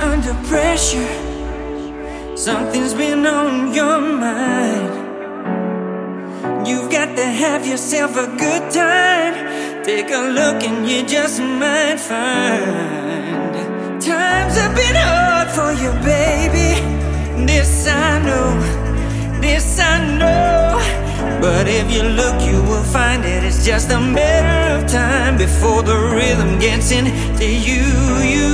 under pressure, something's been on your mind. You've got to have yourself a good time. Take a look and you just might find times have been hard for you, baby. This I know, this I know. But if you look, you will find it. It's just a matter of time before the rhythm gets into you. You